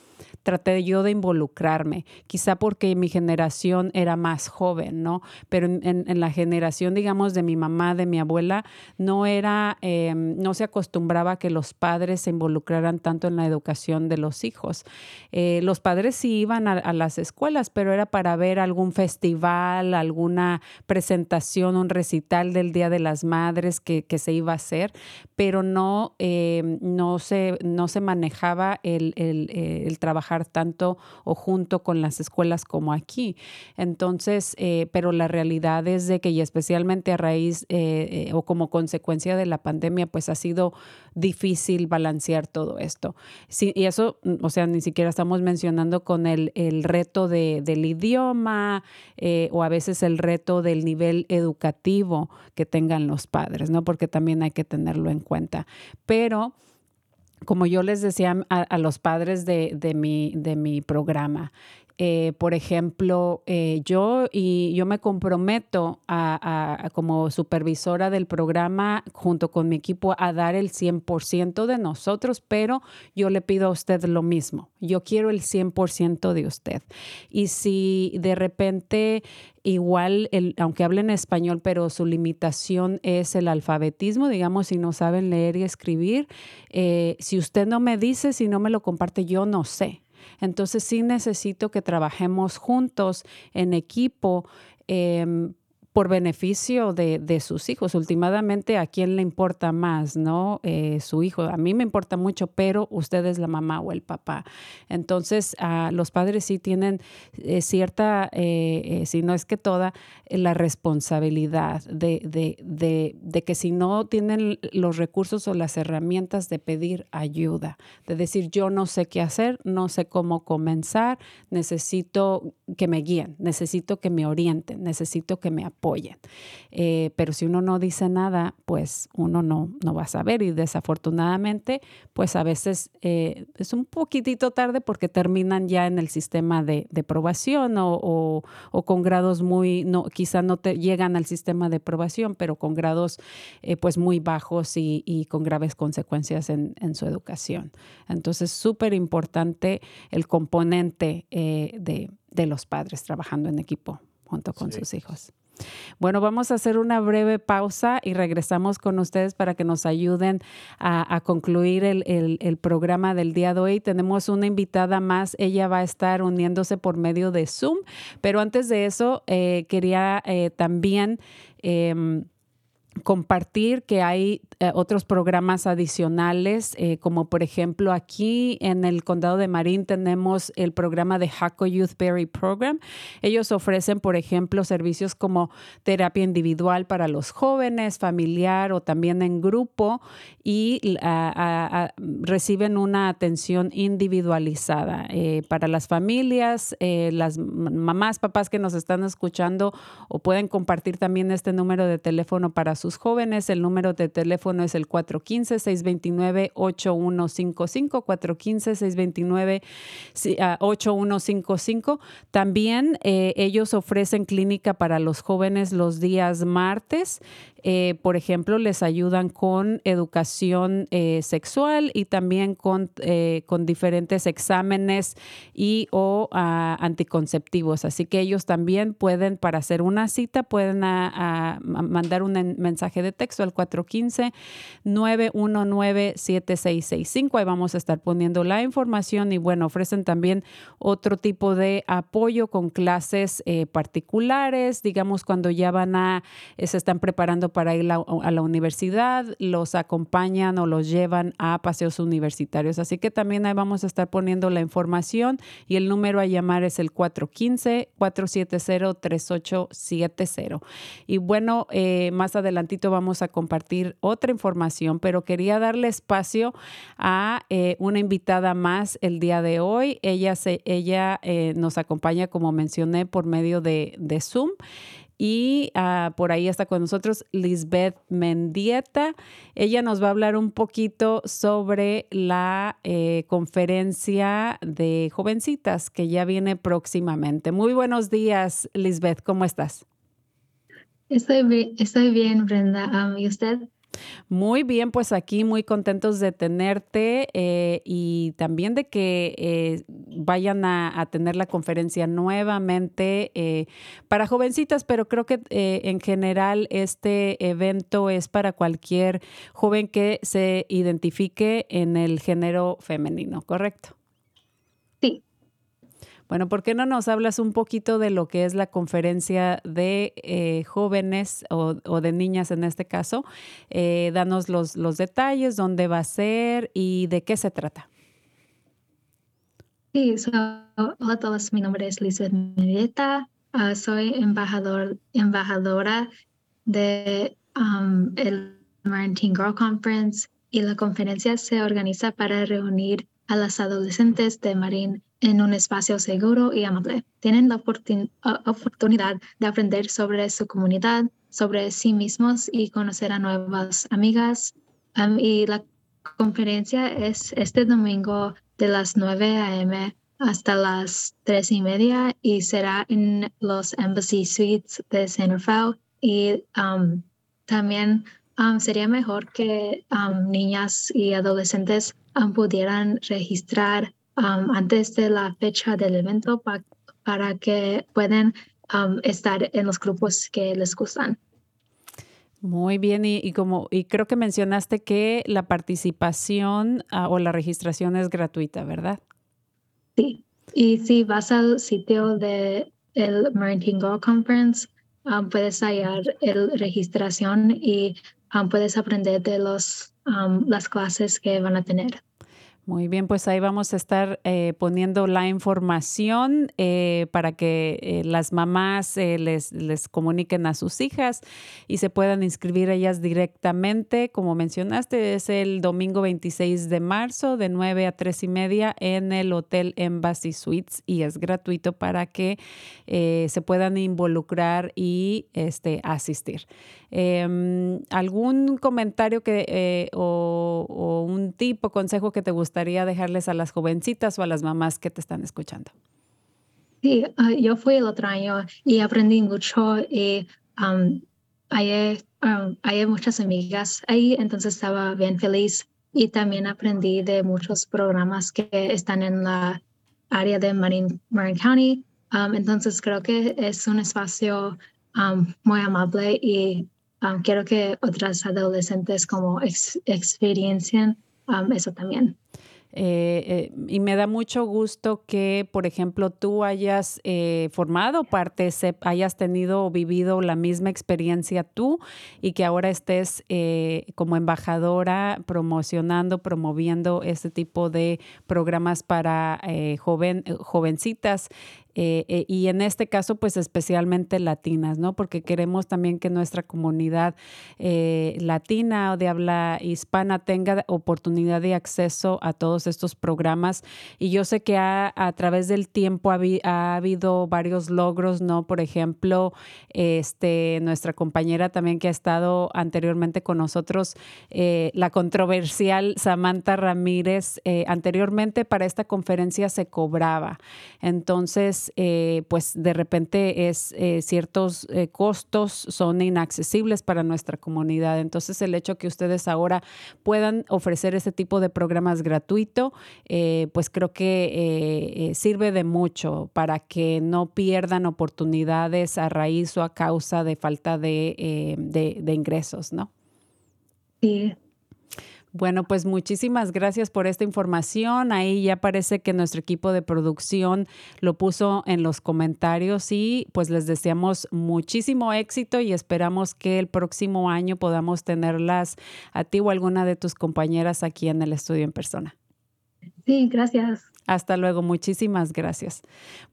traté yo de involucrarme, quizá porque mi generación era más joven, ¿no? Pero en, la generación, digamos, de mi mamá, de mi abuela, no era, em, no se acostumbraba que los padres se involucraran tanto en la educación de los hijos. Eh, los padres sí iban a, las escuelas, pero era para ver algún festival, alguna presentación, un recital del Día de las Madres que, se iba a hacer, pero no, em, no, se, no se manejaba el, el trabajar tanto o junto con las escuelas como aquí. Entonces, eh, pero la realidad es de que, y especialmente a raíz eh, eh, o como consecuencia de la pandemia, pues ha sido difícil balancear todo esto. Sí, y eso, o sea, ni siquiera estamos mencionando con el, el reto de, del idioma o a veces el reto del nivel educativo que tengan los padres, ¿no? Porque también hay que tenerlo en cuenta. Pero como yo les decía a, los padres de, de, mi, de mi programa, eh, por ejemplo, eh, yo y yo me comprometo a, como supervisora del programa junto con mi equipo a dar el 100% de nosotros, pero yo le pido a usted lo mismo. Yo quiero el 100% de usted. Y si de repente igual, el, aunque hablen español, pero su limitación es el alfabetismo, digamos, si no saben leer y escribir, eh, si usted no me dice, si no me lo comparte, yo no sé. Entonces sí necesito que trabajemos juntos en equipo em, por beneficio de, de, sus hijos. Últimamente, ¿a quién le importa más, no? Eh, su hijo. A mí me importa mucho, pero usted es la mamá o el papá. Entonces, los padres sí tienen eh, cierta, eh, si no es que toda, la responsabilidad de, de, de, que si no tienen los recursos o las herramientas de pedir ayuda, de decir, yo no sé qué hacer, no sé cómo comenzar, necesito que me guíen, necesito que me orienten, necesito que me apoyen. Eh, pero si uno no dice nada, pues uno no, no va a saber y desafortunadamente, pues a veces eh, es un poquitito tarde porque terminan ya en el sistema de, de probación o, o, con grados muy, no, quizá no te llegan al sistema de probación, pero con grados eh, pues muy bajos y, y, con graves consecuencias en, en su educación. Entonces, súper importante el componente de de los padres trabajando en equipo junto con sus hijos. Bueno, vamos a hacer una breve pausa y regresamos con ustedes para que nos ayuden a, concluir el, programa del día de hoy. Tenemos una invitada más, ella va a estar uniéndose por medio de Zoom, pero antes de eso eh, quería eh, también... Em, compartir que hay eh, otros programas adicionales, eh, como por ejemplo aquí en el condado de Marín tenemos el programa de Jaco Youth Berry Program. Ellos ofrecen, por ejemplo, servicios como terapia individual para los jóvenes, familiar o también en grupo y reciben una atención individualizada eh, para las familias, las mamás, papás que nos están escuchando o pueden compartir también este número de teléfono para sus jóvenes. El número de teléfono es el 415-629-8155, 415-629-8155. También eh, ellos ofrecen clínica para los jóvenes los días martes. Eh, por ejemplo, les ayudan con educación eh, sexual y también con, eh, con diferentes exámenes y o ah, anticonceptivos. Así que ellos también pueden, para hacer una cita, pueden mandar un mensaje de texto al 415-919-7665. Ahí vamos a estar poniendo la información y bueno, ofrecen también otro tipo de apoyo con clases particulares, digamos, cuando ya van a, se están preparando para ir a la universidad, los acompañan o los llevan a paseos universitarios. Así que también ahí vamos a estar poniendo la información y el número a llamar es el 415-470-3870. Y bueno, eh, más adelantito vamos a compartir otra información, pero quería darle espacio a eh, una invitada más el día de hoy. Ella, se, ella eh, nos acompaña, como mencioné, por medio de, de Zoom. Y ah, por ahí está con nosotros Lisbeth Mendieta. Ella nos va a hablar un poquito sobre la eh, conferencia de jovencitas que ya viene próximamente. Muy buenos días, Lisbeth. ¿Cómo estás? Estoy bien, estoy bien Brenda. ¿Y usted? Muy bien, pues aquí muy contentos de tenerte eh, y también de que eh, vayan a, tener la conferencia nuevamente eh, para jovencitas, pero creo que en general este evento es para cualquier joven que se identifique en el género femenino, ¿correcto? Bueno, ¿por qué no nos hablas un poquito de lo que es la conferencia de eh, jóvenes o, de niñas en este caso? Eh, danos los, detalles, dónde va a ser y de qué se trata. Sí, hola a todos, mi nombre es Lisbeth Mendieta, ah, soy embajador, embajadora de um, el Girl Conference y la conferencia se organiza para reunir a las adolescentes de Marine en un espacio seguro y amable. Tienen la oportunidad de aprender sobre su comunidad, sobre sí mismos y conocer a nuevas amigas. y la conferencia es este domingo de las 9 a.m. hasta las 3 y media y será en los Embassy Suites de San Rafael. Y también sería mejor que niñas y adolescentes pudieran registrar Um, antes de la fecha del evento para que puedan um, estar en los grupos que les gustan. Muy bien, y, como y creo que mencionaste que la participación ah, o la registración es gratuita, ¿verdad? Sí, y si vas al sitio de el Marine Conference, um, puedes hallar la registración y puedes aprender de los, las clases que van a tener. Muy bien, pues ahí vamos a estar eh, poniendo la información eh, para que eh, las mamás les, les, comuniquen a sus hijas y se puedan inscribir ellas directamente. Como mencionaste, es el domingo 26 de marzo de 9 a 3 y media en el Hotel Embassy Suites y es gratuito para que se puedan involucrar y este, asistir. Em, ¿Algún comentario que, o, o un tipo, consejo que te gustaría? Gustaría dejarles a las jovencitas o a las mamás que te están escuchando? Sí, ah, yo fui el otro año y aprendí mucho y um, hay, um, hay muchas amigas ahí, entonces estaba bien feliz y también aprendí de muchos programas que están en la área de Marin, Marin County. Um, entonces creo que es un espacio muy amable y quiero que otras adolescentes como experiencien eso también. Eh, eh, y me da mucho gusto que, por ejemplo, tú hayas eh, formado parte, hayas tenido o vivido la misma experiencia tú y que ahora estés como embajadora promocionando, promoviendo este tipo de programas para joven, jovencitas eh, eh, y en este caso, pues especialmente latinas, ¿no? Porque queremos también que nuestra comunidad eh, latina o de habla hispana tenga oportunidad de acceso a todos estos programas. Y yo sé que a, través del tiempo ha, habido varios logros, ¿no? Por ejemplo, este, nuestra compañera también que ha estado anteriormente con nosotros, la controversial Samantha Ramírez, anteriormente para esta conferencia se cobraba. Entonces, eh, pues de repente es eh, ciertos eh, costos son inaccesibles para nuestra comunidad. Entonces el hecho que ustedes ahora puedan ofrecer ese tipo de programas gratuito, pues creo que sirve de mucho para que no pierdan oportunidades a raíz o a causa de falta de, de, de ingresos, ¿no? Sí, bueno, pues muchísimas gracias por esta información. Ahí ya parece que nuestro equipo de producción lo puso en los comentarios y pues les deseamos muchísimo éxito y esperamos que el próximo año podamos tenerlas a ti o alguna de tus compañeras aquí en el estudio en persona. Sí, gracias. Hasta luego, muchísimas gracias.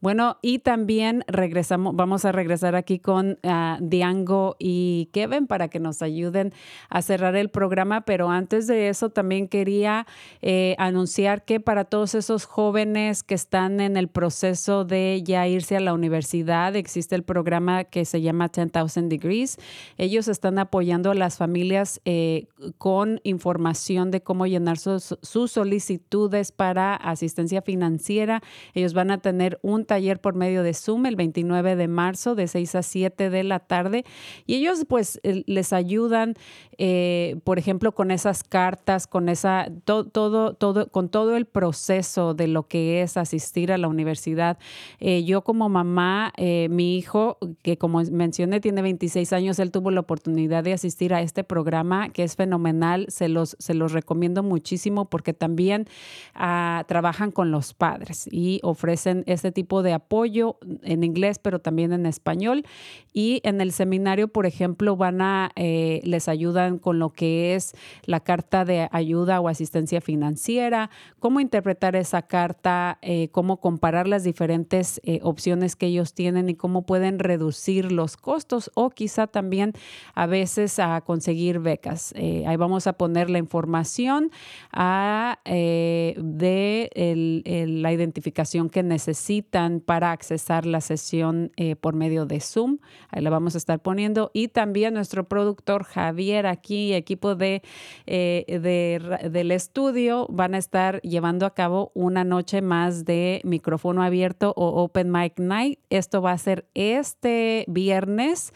Bueno, y también regresamos, vamos a regresar aquí con uh, Diango y Kevin para que nos ayuden a cerrar el programa, pero antes de eso también quería eh, anunciar que para todos esos jóvenes que están en el proceso de ya irse a la universidad, existe el programa que se llama 10,000 Degrees. Ellos están apoyando a las familias eh, con información de cómo llenar sus, sus solicitudes para asistencia financiera. Ellos van a tener un taller por medio de Zoom el 29 de marzo de 6 a 7 de la tarde y ellos pues les ayudan, eh, por ejemplo, con esas cartas, con esa, todo, todo, con todo el proceso de lo que es asistir a la universidad. Eh, yo como mamá, eh, mi hijo, que como mencioné, tiene 26 años, él tuvo la oportunidad de asistir a este programa que es fenomenal. Se los, se los recomiendo muchísimo porque también ah, trabajan con los padres y ofrecen este tipo de apoyo en inglés, pero también en español. Y en el seminario, por ejemplo, van a, eh, les ayudan con lo que es la carta de ayuda o asistencia financiera, cómo interpretar esa carta, eh, cómo comparar las diferentes eh, opciones que ellos tienen y cómo pueden reducir los costos o quizá también a veces a conseguir becas. ahí vamos a poner la información a, de la identificación que necesitan para accesar la sesión por medio de Zoom. Ahí la vamos a estar poniendo. Y también nuestro productor Javier aquí, equipo de, eh, del estudio, van a estar llevando a cabo una noche más de micrófono abierto o Open Mic Night. Esto va a ser este viernes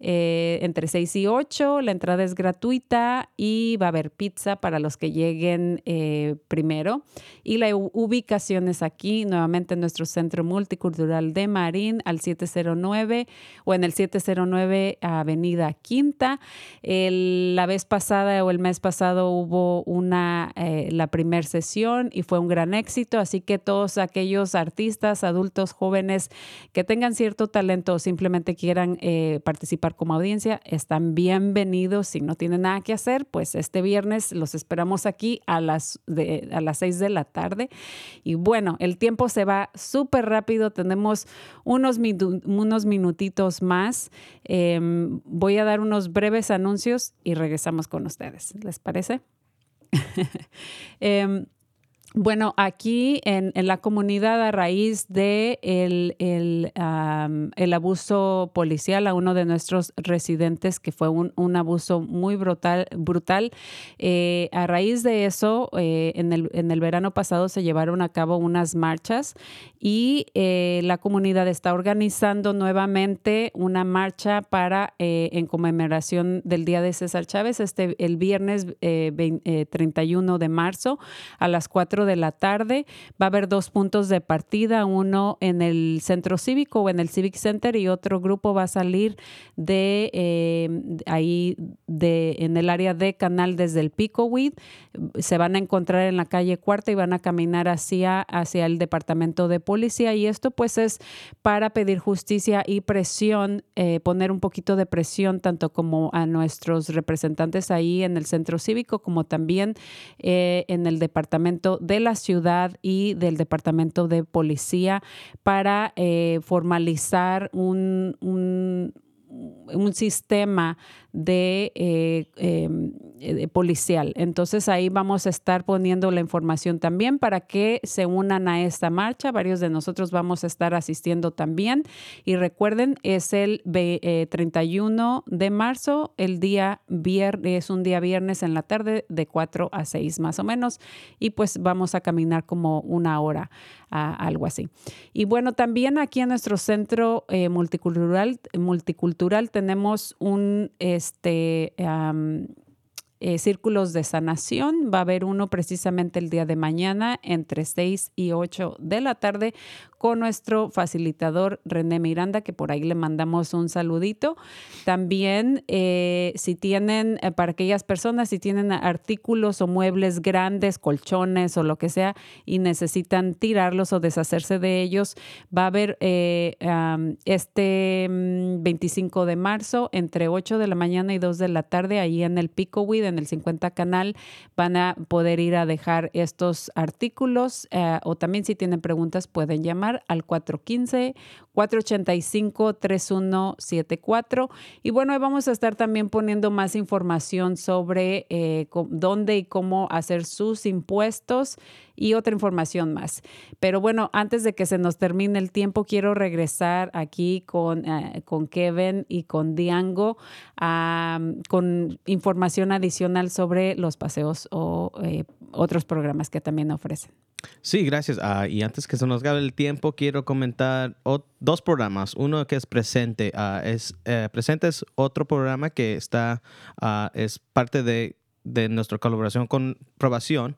eh, entre 6 y 8. La entrada es gratuita y va a haber pizza para los que lleguen eh, primero. Y la ubicación es aquí, nuevamente en nuestro Centro Multicultural de Marín, al 709 o en el 709 Avenida Quinta. la vez pasada o el mes pasado hubo una, eh, la primera sesión y fue un gran éxito, así que todos aquellos artistas, adultos, jóvenes que tengan cierto talento o simplemente quieran participar como audiencia, están bienvenidos. Si no tienen nada que hacer, pues este viernes los esperamos aquí a las, de, a las 6 de la tarde. Y bueno, el tiempo se va súper rápido. Tenemos unos, unos minutitos más. Em, voy a dar unos breves anuncios y regresamos con ustedes. ¿Les parece? eh, bueno, aquí en, la comunidad a raíz de el, el, abuso policial a uno de nuestros residentes, que fue un, abuso muy brutal, brutal eh, a raíz de eso, eh, en, el, en, el, verano pasado se llevaron a cabo unas marchas y eh, la comunidad está organizando nuevamente una marcha para en conmemoración del Día de César Chávez, este, el viernes 31 de marzo a las 4 de la tarde. Va a haber dos puntos de partida, uno en el centro cívico o en el Civic Center y otro grupo va a salir de eh, ahí de, en el área de Canal desde el Pico Weed. Se van a encontrar en la calle Cuarta y van a caminar hacia, hacia el departamento de policía y esto pues es para pedir justicia y presión, eh, poner un poquito de presión tanto como a nuestros representantes ahí en el centro cívico como también eh, en el departamento de la ciudad y del Departamento de Policía para eh, formalizar un, un, sistema eh, em, de, policial. Entonces ahí vamos a estar poniendo la información también para que se unan a esta marcha. Varios de nosotros vamos a estar asistiendo también. Y recuerden, es el 31 eh, de marzo, el día viernes, es un día viernes en la tarde de 4 a 6 más o menos. Y pues vamos a caminar como una hora, algo así. Y bueno, también aquí en nuestro centro eh, multicultural, multicultural tenemos un este, eh, círculos de sanación. Va a haber uno precisamente el día de mañana entre 6 y 8 de la tarde con nuestro facilitador René Miranda, que por ahí le mandamos un saludito. También, eh, si tienen, eh, para aquellas personas, si tienen artículos o muebles grandes, colchones o lo que sea, y necesitan tirarlos o deshacerse de ellos, va a haber este 25 mm, de marzo, entre 8 de la mañana y 2 de la tarde, ahí en el Picoweed, en el 50 Canal, van a poder ir a dejar estos artículos o también si tienen preguntas pueden llamar al 415-485-3174. Y bueno, vamos a estar también poniendo más información sobre eh, dónde y cómo hacer sus impuestos y otra información más. Pero bueno, antes de que se nos termine el tiempo, quiero regresar aquí con, eh, con Kevin y con Diango con información adicional sobre los paseos o eh, otros programas que también ofrecen. Sí, gracias. Ah, y antes que se nos acabe el tiempo, quiero comentar dos programas. Uno que es Presente. Ah, es, eh, Presente es otro programa que está, ah, es parte de de nuestra colaboración con Probación,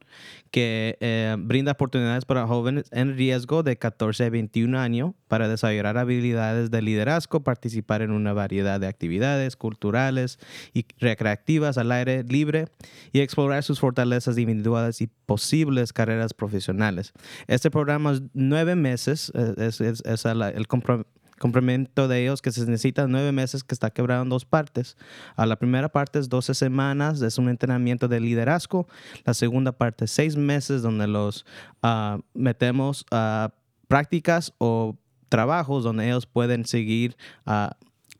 que eh, brinda oportunidades para jóvenes en riesgo de 14 a 21 años para desarrollar habilidades de liderazgo, participar en una variedad de actividades culturales y recreativas al aire libre y explorar sus fortalezas individuales y posibles carreras profesionales. Este programa es nueve meses, eh, es, el compromiso complemento de ellos que se necesita nueve meses que está quebrado en dos partes. A la primera parte es 12 semanas, es un entrenamiento de liderazgo. La segunda parte seis meses donde los ah, metemos a prácticas o trabajos donde ellos pueden seguir uh,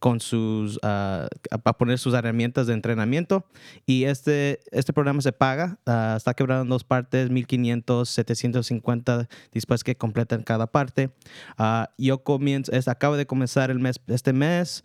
con sus, uh, para poner sus herramientas de entrenamiento. Y este, este programa se paga, ah, está quebrado en dos partes, 1500, 750 después que completan cada parte. Uh, yo comienzo, es, acabo de comenzar el mes, este mes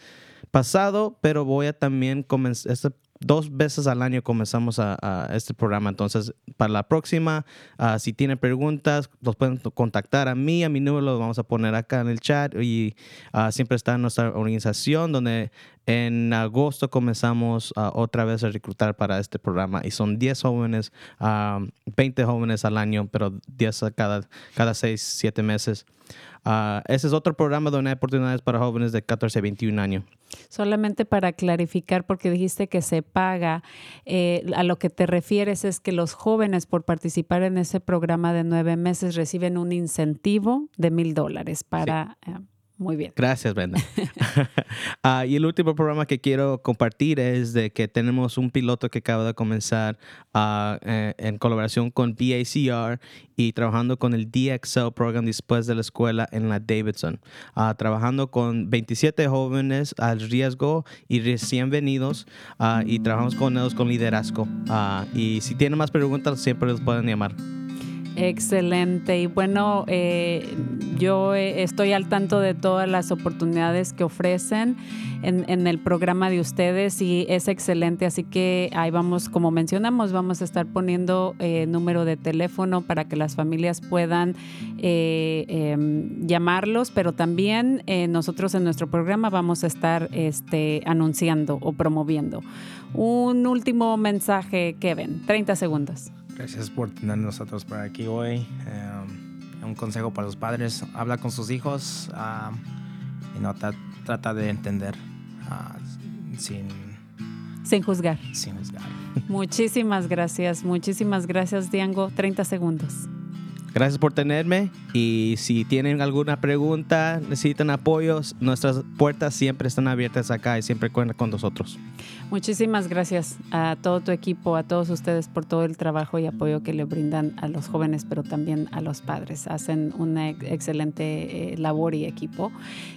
pasado, pero voy a también comenzar, este dos veces al año comenzamos a, este programa. Entonces, para la próxima, ah, si tienen preguntas, los pueden contactar a mí, a mi número lo vamos a poner acá en el chat y uh, siempre está en nuestra organización donde en agosto comenzamos uh, otra vez a reclutar para este programa y son 10 jóvenes, 20 jóvenes al año, pero 10 cada, cada 6, 7 meses. Uh, ese es otro programa donde hay oportunidades para jóvenes de 14 a 21 años. Solamente para clarificar, porque dijiste que se paga, eh, a lo que te refieres es que los jóvenes por participar en ese programa de nueve meses reciben un incentivo de mil dólares para... Eh, muy bien. Gracias, Brenda. Ah, y el último programa que quiero compartir es de que tenemos un piloto que acaba de comenzar ah, eh, en colaboración con BACR y trabajando con el DXL Program después de la escuela en la Davidson. Ah, trabajando con 27 jóvenes al riesgo y recién venidos y trabajamos con ellos con liderazgo. y si tienen más preguntas, siempre los pueden llamar. Excelente. Y bueno, eh, yo eh, estoy al tanto de todas las oportunidades que ofrecen en, el programa de ustedes y es excelente. Así que ahí vamos, como mencionamos, vamos a estar poniendo eh, número de teléfono para que las familias puedan em, llamarlos, pero también nosotros en nuestro programa vamos a estar este, anunciando o promoviendo. Un último mensaje, Kevin, 30 segundos. Gracias por tener nosotros por aquí hoy. Em, un consejo para los padres, habla con sus hijos y no trata de entender ah, sin, sin juzgar. Sin juzgar. Muchísimas gracias, muchísimas gracias, Diango. 30 segundos. Gracias por tenerme y si tienen alguna pregunta, necesitan apoyos, nuestras puertas siempre están abiertas acá y siempre cuentan con nosotros. Muchísimas gracias a todo tu equipo, a todos ustedes por todo el trabajo y apoyo que le brindan a los jóvenes, pero también a los padres. Hacen una excelente eh, labor y equipo.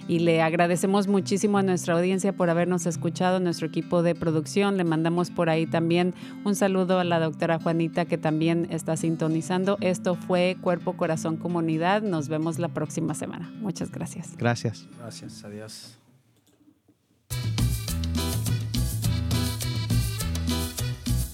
Y le agradecemos muchísimo a nuestra audiencia por habernos escuchado, nuestro equipo de producción. Le mandamos por ahí también un saludo a la doctora Juanita que también está sintonizando. Esto fue Cuerpo, Corazón, Comunidad. Nos vemos la próxima semana. Muchas gracias. Gracias. Gracias. Adiós.